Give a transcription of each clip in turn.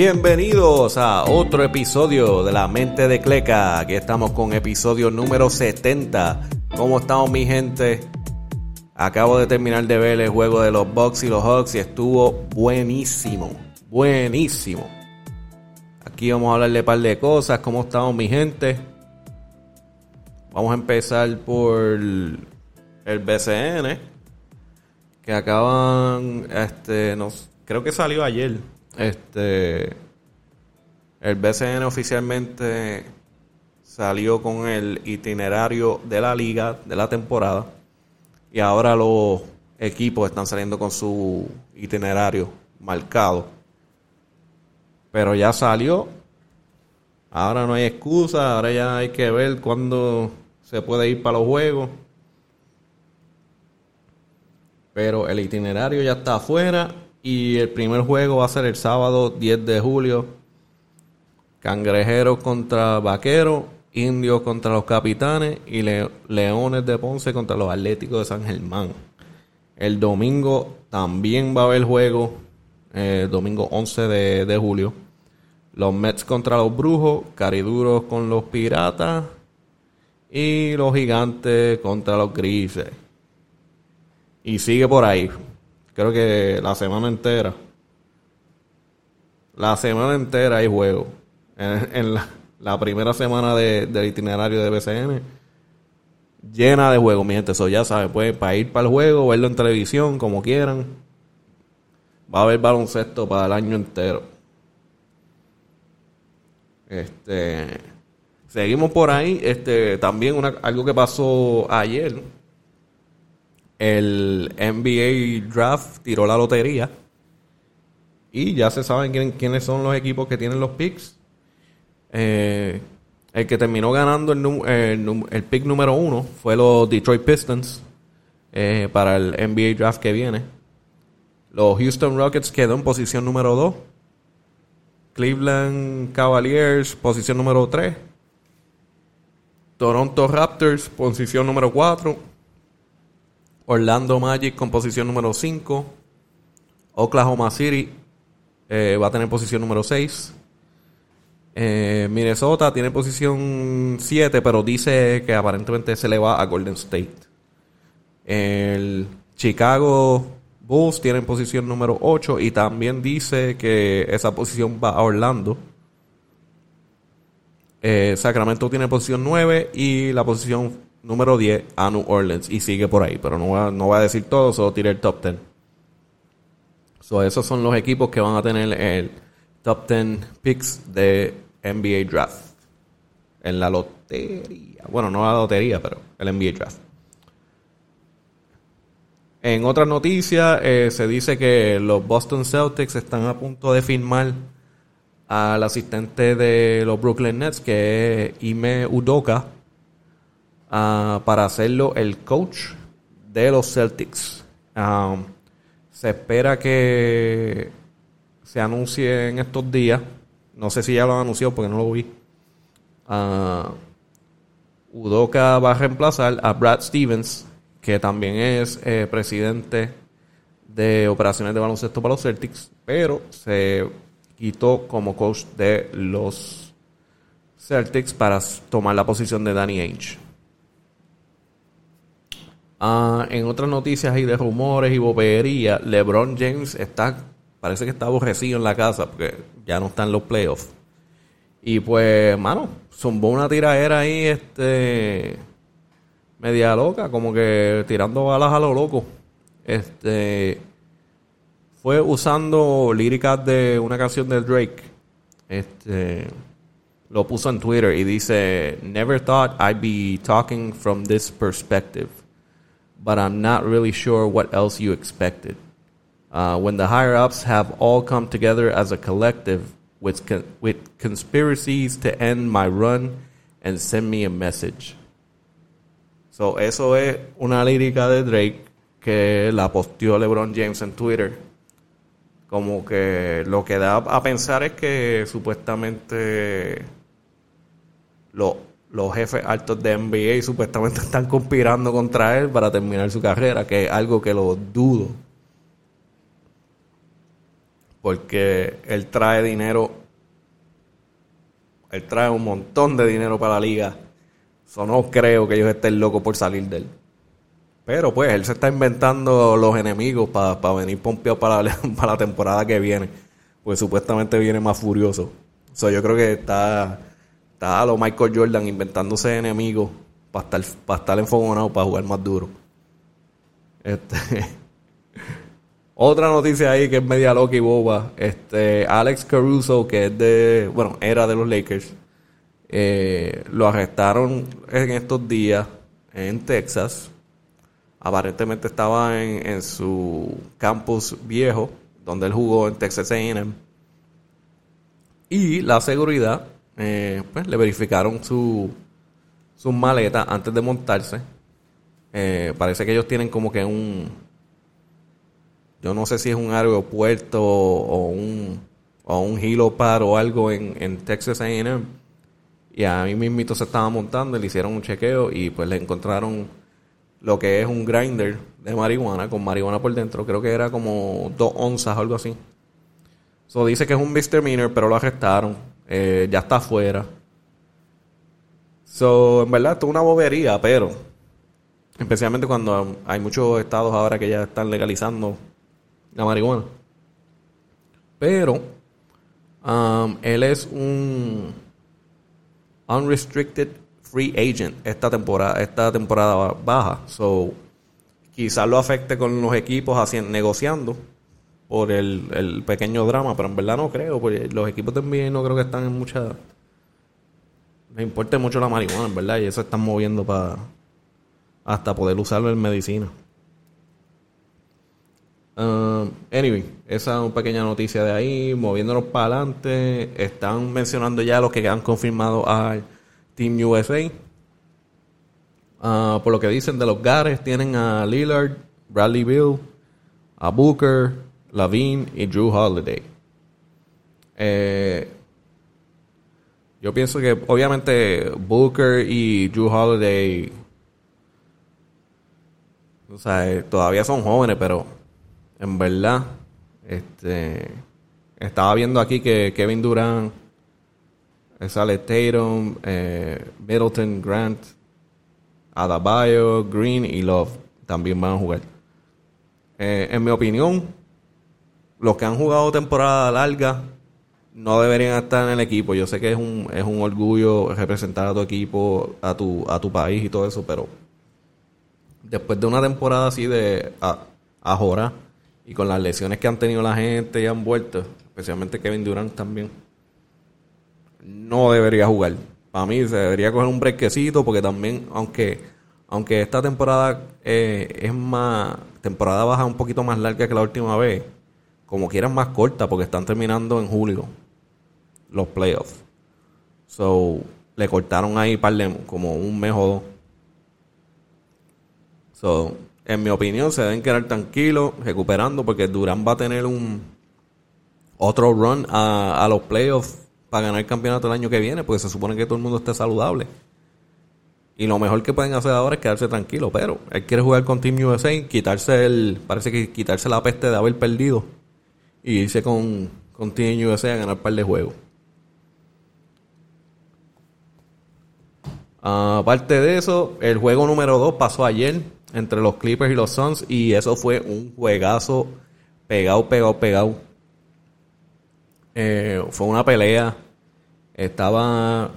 Bienvenidos a otro episodio de La Mente de Cleca. Aquí estamos con episodio número 70. ¿Cómo estamos mi gente? Acabo de terminar de ver el juego de los Bucks y los Hawks y estuvo buenísimo. Buenísimo. Aquí vamos a hablarle un par de cosas. ¿Cómo estamos mi gente? Vamos a empezar por el BCN. Que acaban, este, nos, creo que salió ayer. Este, el BCN oficialmente salió con el itinerario de la liga de la temporada y ahora los equipos están saliendo con su itinerario marcado. Pero ya salió. Ahora no hay excusa, ahora ya hay que ver cuándo se puede ir para los juegos. Pero el itinerario ya está afuera y el primer juego va a ser el sábado 10 de julio. Cangrejeros contra Vaqueros, Indios contra los Capitanes y Leones de Ponce contra los Atléticos de San Germán. El domingo también va a haber juego, eh, domingo 11 de, de, julio. Los Mets contra los Brujos, Cariduros con los Piratas y los Gigantes contra los Grises. Y sigue por ahí. Creo que la semana entera. La semana entera hay juego. En, la, primera semana del itinerario de BCN. Llena de juegos, mi gente. Eso ya saben. Pues para ir para el juego, verlo en televisión, como quieran. Va a haber baloncesto para el año entero. Este. Seguimos por ahí. Este, también una, algo que pasó ayer el NBA Draft tiró la lotería y ya se saben quiénes son los equipos que tienen los picks. Eh, el que terminó ganando el, el, pick número uno fue los Detroit Pistons eh, para el NBA Draft que viene. Los Houston Rockets quedó en posición número dos. Cleveland Cavaliers, posición número 3. Toronto Raptors, posición número 4. Orlando Magic con posición número 5. Oklahoma City eh, va a tener posición número 6. Eh, Minnesota tiene posición 7, pero dice que aparentemente se le va a Golden State. El Chicago Bulls tiene posición número 8 y también dice que esa posición va a Orlando. Eh, Sacramento tiene posición 9 y la posición número 10 a New Orleans y sigue por ahí, pero no va, no a decir todo, solo tiré el top 10. So, esos son los equipos que van a tener el top 10 picks de NBA Draft. En la lotería. Bueno, no la lotería, pero el NBA Draft. En otras noticias, eh, se dice que los Boston Celtics están a punto de firmar al asistente de los Brooklyn Nets, que es Ime Udoka, Ah, para hacerlo el coach de los Celtics. Um, se espera que se anuncie en estos días. No sé si ya lo han anunciado porque no lo vi. Uh, Udoka va a reemplazar a Brad Stevens, que también es eh, presidente de operaciones de baloncesto para los Celtics, pero se quitó como coach de los Celtics para tomar la posición de Danny Ainge. Ah, en otras noticias y de rumores y bobería, LeBron James está, parece que está aborrecido en la casa porque ya no están los playoffs. Y pues, mano, zumbó una tiradera ahí, este, media loca, como que tirando balas a lo loco. Este, fue usando líricas de una canción de Drake. Este, lo puso en Twitter y dice, Never thought I'd be talking from this perspective but I'm not really sure what else you expected. Uh, when the higher ups have all come together as a collective with, con- with conspiracies to end my run and send me a message. So, eso es una lírica de Drake que la posteó LeBron James en Twitter. Como que lo que da a pensar es que supuestamente lo los jefes altos de NBA supuestamente están conspirando contra él para terminar su carrera, que es algo que lo dudo. porque él trae dinero, él trae un montón de dinero para la liga. Eso no creo que ellos estén locos por salir de él. Pero pues él se está inventando los enemigos para venir pompeado para la, para la temporada que viene. Pues supuestamente viene más furioso. O sea, yo creo que está, está a lo Michael Jordan inventándose enemigos para estar, para estar enfogonado, para jugar más duro. Este, otra noticia ahí que es media loca y boba. Este, Alex Caruso, que es de, bueno, era de los Lakers, eh, lo arrestaron en estos días en Texas Aparentemente estaba en, su campus viejo, donde él jugó en Texas AM. Y la seguridad, eh, pues le verificaron su, sus maletas antes de montarse. Eh, parece que ellos tienen como que un. Yo no sé si es un aeropuerto o un, o un helipad o algo en, en Texas AM. Y a mí mismito se estaba montando, le hicieron un chequeo y pues le encontraron lo que es un grinder de marihuana con marihuana por dentro. Creo que era como dos onzas o algo así. So, dice que es un misdemeanor, pero lo arrestaron. Eh, ya está afuera. So, en verdad, esto es una bobería, pero especialmente cuando hay muchos estados ahora que ya están legalizando la marihuana. Pero um, él es un unrestricted free agent esta temporada, esta temporada baja. So, quizás lo afecte con los equipos haciendo, negociando por el, pequeño drama, pero en verdad no creo, porque los equipos también no creo que están en mucha... Les importa mucho la marihuana, en verdad, y eso están moviendo para hasta poder usarlo en medicina. Um, anyway, esa es una pequeña noticia de ahí. Moviéndonos para adelante, están mencionando ya los que han confirmado al Team USA. Ah, por lo que dicen de los Gares, tienen a Lillard, Bradley Bill, a Booker, Lavine y Drew Holiday. Eh, yo pienso que obviamente Booker y Drew Holiday o sea, eh, todavía son jóvenes, pero en verdad, este, estaba viendo aquí que Kevin Durant Sale Tatum, eh, Middleton, Grant, Adabayo, Green y Love también van a jugar. En mi opinión, los que han jugado temporada larga no deberían estar en el equipo. Yo sé que es un, es un orgullo representar a tu equipo, a tu, a tu país y todo eso, pero después de una temporada así de a, y con las lesiones que han tenido la gente y han vuelto, especialmente Kevin Durant también no debería jugar. Para mí se debería coger un brequecito porque también, aunque, aunque esta temporada eh, es más, temporada baja un poquito más larga que la última vez, como quieran más corta porque están terminando en julio los playoffs. So, le cortaron ahí par como un mes o dos. So, en mi opinión, se deben quedar tranquilos, recuperando, porque Durán va a tener un otro run a, a los playoffs para ganar el campeonato el año que viene, porque se supone que todo el mundo esté saludable. Y lo mejor que pueden hacer ahora es quedarse tranquilo, pero él quiere jugar con Team USA, quitarse el, parece que quitarse la peste de haber perdido y irse con, con Team USA a ganar un par de juegos. Aparte de eso, el juego número 2 pasó ayer entre los Clippers y los Suns y eso fue un juegazo pegado, pegado, pegado. Eh, fue una pelea. Estaba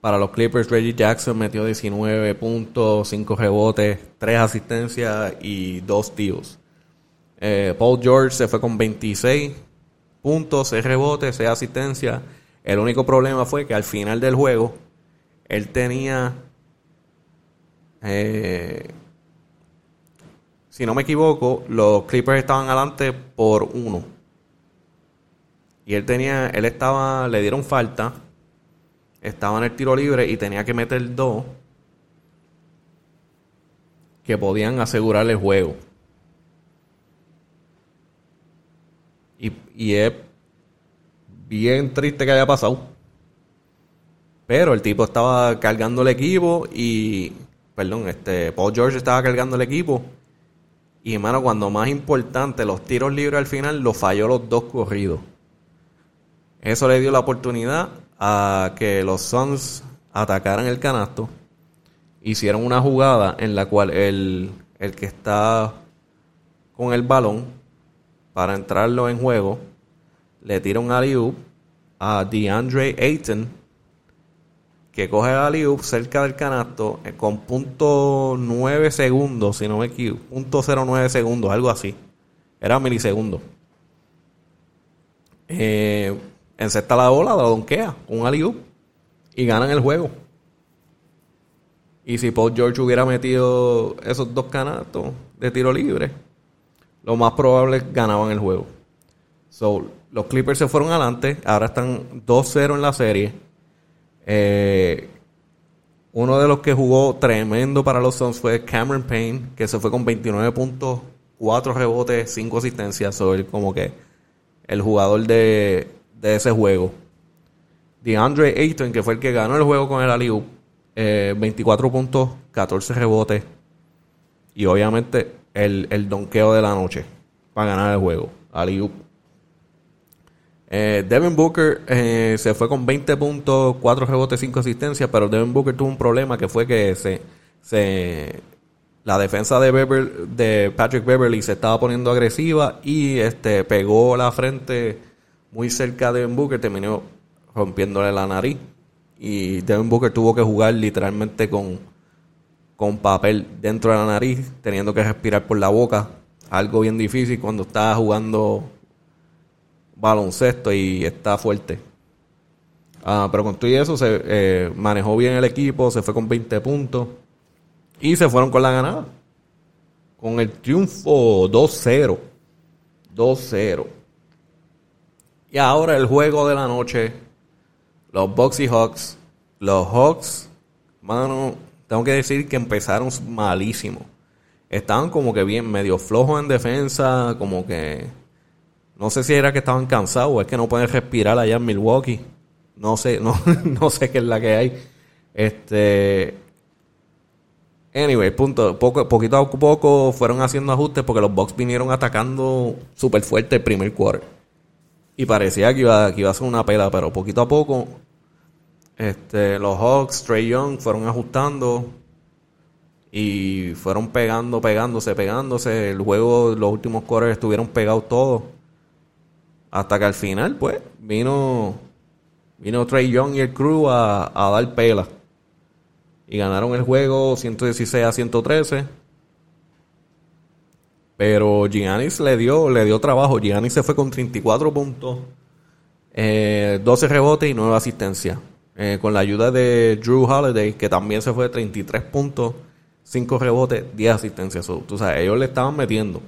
para los Clippers, Reggie Jackson metió 19 puntos, 5 rebotes, 3 asistencias y 2 tiros. Eh, Paul George se fue con 26 puntos, 6 rebotes, 6 asistencias. El único problema fue que al final del juego él tenía, eh, si no me equivoco, los Clippers estaban adelante por uno. Y él tenía, él estaba, le dieron falta, estaba en el tiro libre y tenía que meter dos que podían asegurar el juego. Y, es bien triste que haya pasado. Pero el tipo estaba cargando el equipo y, perdón, este, Paul George estaba cargando el equipo Y hermano, cuando más importante, los tiros libres al final los falló los dos corridos. Eso le dio la oportunidad a que los Suns atacaran el canasto. Hicieron una jugada en la cual el, el que está con el balón para entrarlo en juego le tira un alley a DeAndre Ayton que coge el alley cerca del canasto eh, con punto .9 segundos, si no me equivoco, punto .09 segundos, algo así. Era milisegundos. Eh, encesta la bola, la donkea con un y ganan el juego. Y si Paul George hubiera metido esos dos canastos de tiro libre, lo más probable ganaban el juego. So, los Clippers se fueron adelante, ahora están 2-0 en la serie. Eh, uno de los que jugó tremendo para los Suns fue Cameron Payne, que se fue con 29 puntos, 4 rebotes, 5 asistencias. Sobre como que el jugador de, de ese juego. DeAndre Ayton, que fue el que ganó el juego con el Aliu, 24 puntos, 14 rebotes. Y obviamente el, el donqueo de la noche para ganar el juego. Eh, Devin Booker eh, se fue con 20 puntos, 4 rebotes, 5 asistencias, pero Devin Booker tuvo un problema que fue que se, se la defensa de, de Patrick Beverly se estaba poniendo agresiva y este pegó la frente muy cerca de Devin Booker, terminó rompiéndole la nariz. Y Devin Booker tuvo que jugar literalmente con, con papel dentro de la nariz, teniendo que respirar por la boca. Algo bien difícil cuando estaba jugando baloncesto y está fuerte. Ah, pero con todo eso se eh, manejó bien el equipo, se fue con 20 puntos y se fueron con la ganada. Con el triunfo 2-0. 2-0. Y ahora el juego de la noche. Los Bucks y Hawks. Los Hawks, mano, tengo que decir que empezaron malísimo. Estaban como que bien medio flojos en defensa, como que no sé si era que estaban cansados o es que no pueden respirar allá en Milwaukee. No sé, no, no sé qué es la que hay. Este. Anyway, punto. Poco, poquito a poco fueron haciendo ajustes porque los Bucks vinieron atacando súper fuerte el primer quarter. Y parecía que iba, que iba a ser una pela, pero poquito a poco. Este, los Hawks, Trey Young, fueron ajustando. Y fueron pegando, pegándose, pegándose. El juego, los últimos quarters estuvieron pegados todos. Hasta que al final, pues, vino, vino Trey Young y el crew a, dar pela. Y ganaron el juego 116 a 113. Pero Giannis le dio, le dio trabajo. Giannis se fue con 34 puntos, 12 eh, rebotes y 9 asistencias. Eh, con la ayuda de Drew Holiday, que también se fue de 33 puntos, 5 rebotes, 10 asistencias. tú sabes, ellos le estaban metiendo.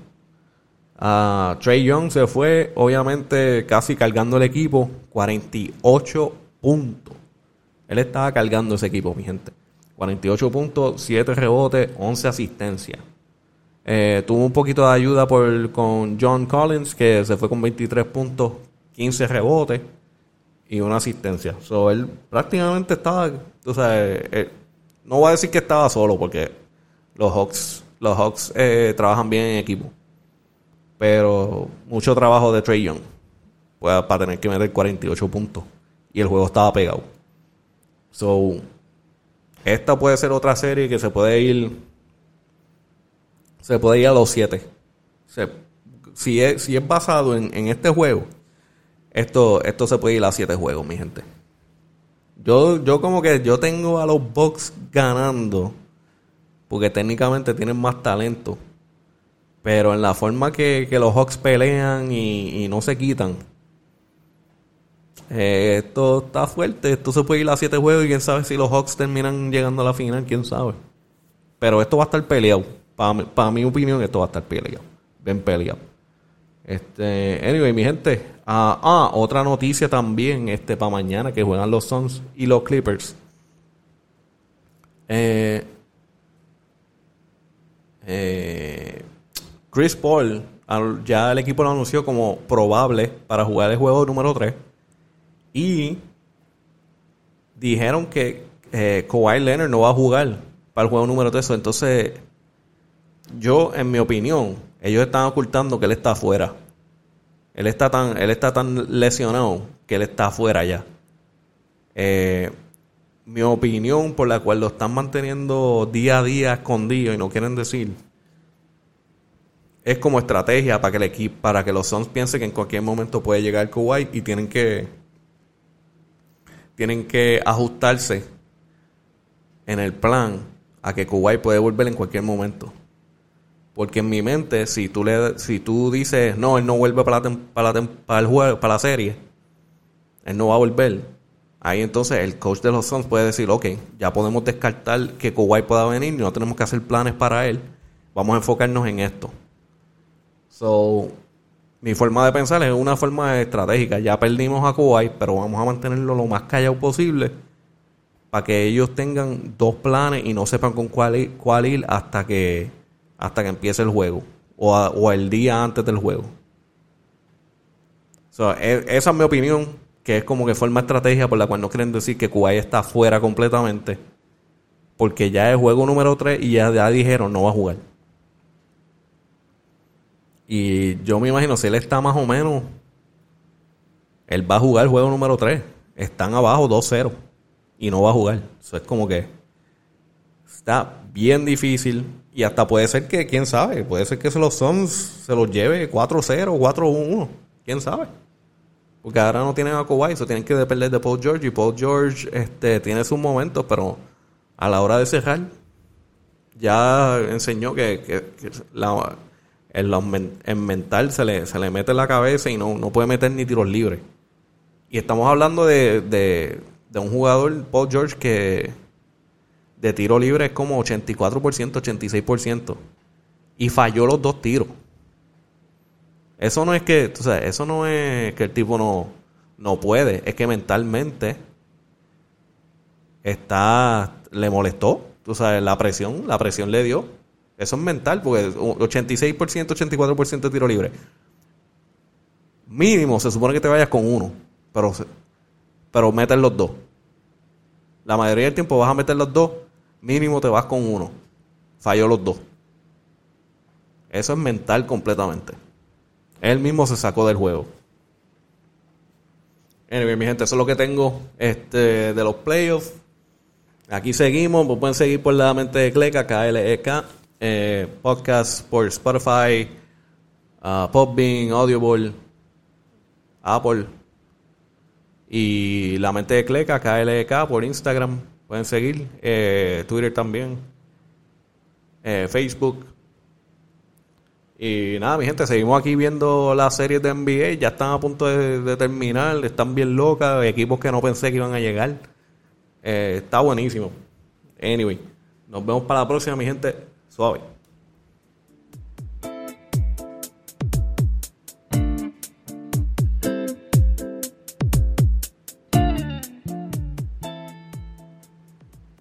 Uh, Trey Young se fue, obviamente, casi cargando el equipo, 48 puntos. Él estaba cargando ese equipo, mi gente. 48 puntos, 7 rebotes, 11 asistencias. Eh, tuvo un poquito de ayuda por, con John Collins, que se fue con 23 puntos, 15 rebotes y una asistencia. So, él prácticamente estaba, tú sabes, eh, no voy a decir que estaba solo, porque los Hawks, los Hawks eh, trabajan bien en equipo pero mucho trabajo de Trey Young pues, para tener que meter 48 puntos. Y el juego estaba pegado. So, esta puede ser otra serie que se puede ir. Se puede ir a los 7. si, es, si es basado en, este juego, esto, esto se puede ir a 7 juegos, mi gente. Yo, yo como que yo tengo a los Bucks ganando. Porque técnicamente tienen más talento. Pero en la forma que, los Hawks pelean y, no se quitan. Eh, esto está fuerte. Esto se puede ir a siete juegos y quién sabe si los Hawks terminan llegando a la final. Quién sabe. Pero esto va a estar peleado. Para mi, opinión, esto va a estar peleado. Bien peleado. Este, anyway, mi gente. ah, ah otra noticia también este para mañana que juegan los Suns y los Clippers. Eh, eh, Chris Paul, ya el equipo lo anunció como probable para jugar el juego número 3. Y dijeron que eh, Kawhi Leonard no va a jugar para el juego número 3. Entonces, yo, en mi opinión, ellos están ocultando que él está afuera. Él está tan, él está tan lesionado que él está afuera ya. Eh, mi opinión por la cual lo están manteniendo día a día escondido y no quieren decir es como estrategia para que el equipo, para que los Suns piensen que en cualquier momento puede llegar Kuwait y tienen que tienen que ajustarse en el plan a que Kuwait puede volver en cualquier momento. Porque en mi mente, si tú le si tú dices, "No, él no vuelve para la, para la, para el juego, para la serie", él no va a volver. Ahí entonces el coach de los Suns puede decir, ok, ya podemos descartar que Kuwait pueda venir, no tenemos que hacer planes para él, vamos a enfocarnos en esto. So, mi forma de pensar es una forma estratégica. Ya perdimos a Kuwait, pero vamos a mantenerlo lo más callado posible para que ellos tengan dos planes y no sepan con cuál ir, cuál ir hasta que hasta que empiece el juego o, o el día antes del juego. So, e, esa es mi opinión, que es como que forma estrategia por la cual no quieren decir que Kuwait está fuera completamente, porque ya es juego número 3 y ya, ya dijeron no va a jugar. Y yo me imagino, si él está más o menos, él va a jugar el juego número 3. Están abajo 2-0 y no va a jugar. Eso es como que está bien difícil y hasta puede ser que, quién sabe, puede ser que se los Suns se los lleve 4-0, 4-1, quién sabe. Porque ahora no tienen a Kawhi, se tienen que depender de Paul George y Paul George este, tiene sus momentos, pero a la hora de cerrar ya enseñó que, que en, mental se le, se le mete la cabeza y no, no puede meter ni tiros libres. Y estamos hablando de, de, un jugador, Paul George, que de tiro libre es como 84%, 86%. Y falló los dos tiros. Eso no es que, o sea, eso no es que el tipo no, no puede, es que mentalmente está, le molestó, tú sabes, la presión, la presión le dio. Eso es mental, porque 86%, 84% de tiro libre. Mínimo se supone que te vayas con uno, pero, pero metes los dos. La mayoría del tiempo vas a meter los dos, mínimo te vas con uno. Falló los dos. Eso es mental completamente. Él mismo se sacó del juego. Anyway, mi gente, eso es lo que tengo este, de los playoffs. Aquí seguimos, pues pueden seguir por la mente de Cleca, KLEK eh, podcast por Spotify, uh, Podbean, Audible, Apple y La Mente de Cleca, KLK por Instagram. Pueden seguir. Eh, Twitter también. Eh, Facebook. Y nada, mi gente, seguimos aquí viendo las series de NBA. Ya están a punto de, terminar. Están bien locas. Equipos que no pensé que iban a llegar. Eh, está buenísimo. Anyway, nos vemos para la próxima, mi gente. Suave.